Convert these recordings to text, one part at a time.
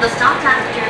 The stop after 学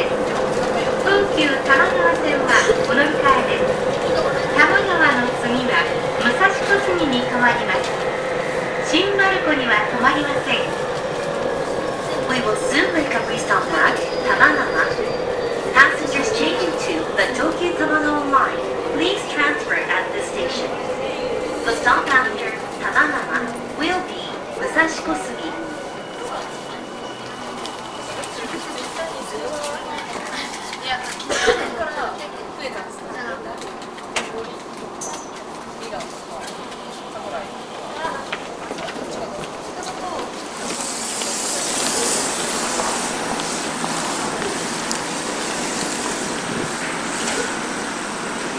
です東急多摩川線はこの控えです多摩川の次は武蔵小杉に変わります新丸子には止まりません We will soon make a restart at Tamagawa. Passengers changing to the Tokyo Tamagawa line, please transfer at this station. The stop after Tamagawa will be Musashikosugi.